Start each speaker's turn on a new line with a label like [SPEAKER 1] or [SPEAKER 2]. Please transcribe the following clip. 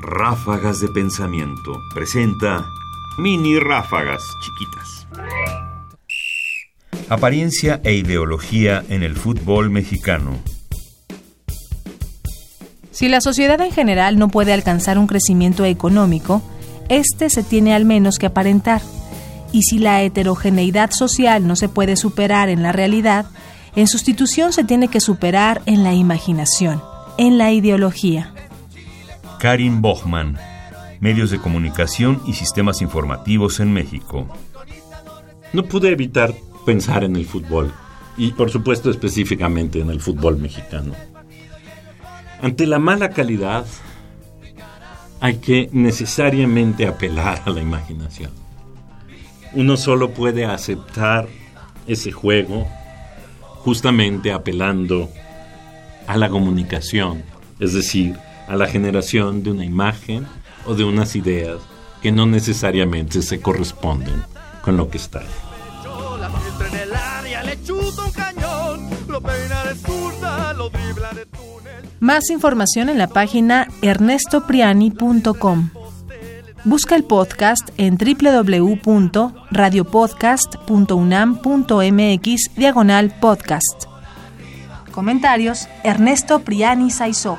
[SPEAKER 1] Ráfagas de Pensamiento presenta mini ráfagas chiquitas. Apariencia e ideología en el fútbol mexicano.
[SPEAKER 2] Si la sociedad en general no puede alcanzar un crecimiento económico, este se tiene al menos que aparentar. Y si la heterogeneidad social no se puede superar en la realidad, en sustitución se tiene que superar en la imaginación, en la ideología.
[SPEAKER 1] Karin Bochman, Medios de Comunicación y Sistemas Informativos en México.
[SPEAKER 3] No pude evitar pensar en el fútbol y por supuesto específicamente en el fútbol mexicano. Ante la mala calidad hay que necesariamente apelar a la imaginación. Uno solo puede aceptar ese juego justamente apelando a la comunicación, es decir, a la generación de una imagen o de unas ideas que no necesariamente se corresponden con lo que está.
[SPEAKER 2] Más información en la página ernestopriani.com. Busca el podcast en www.radiopodcast.unam.mx diagonal podcast. Comentarios Ernesto Priani Saizó.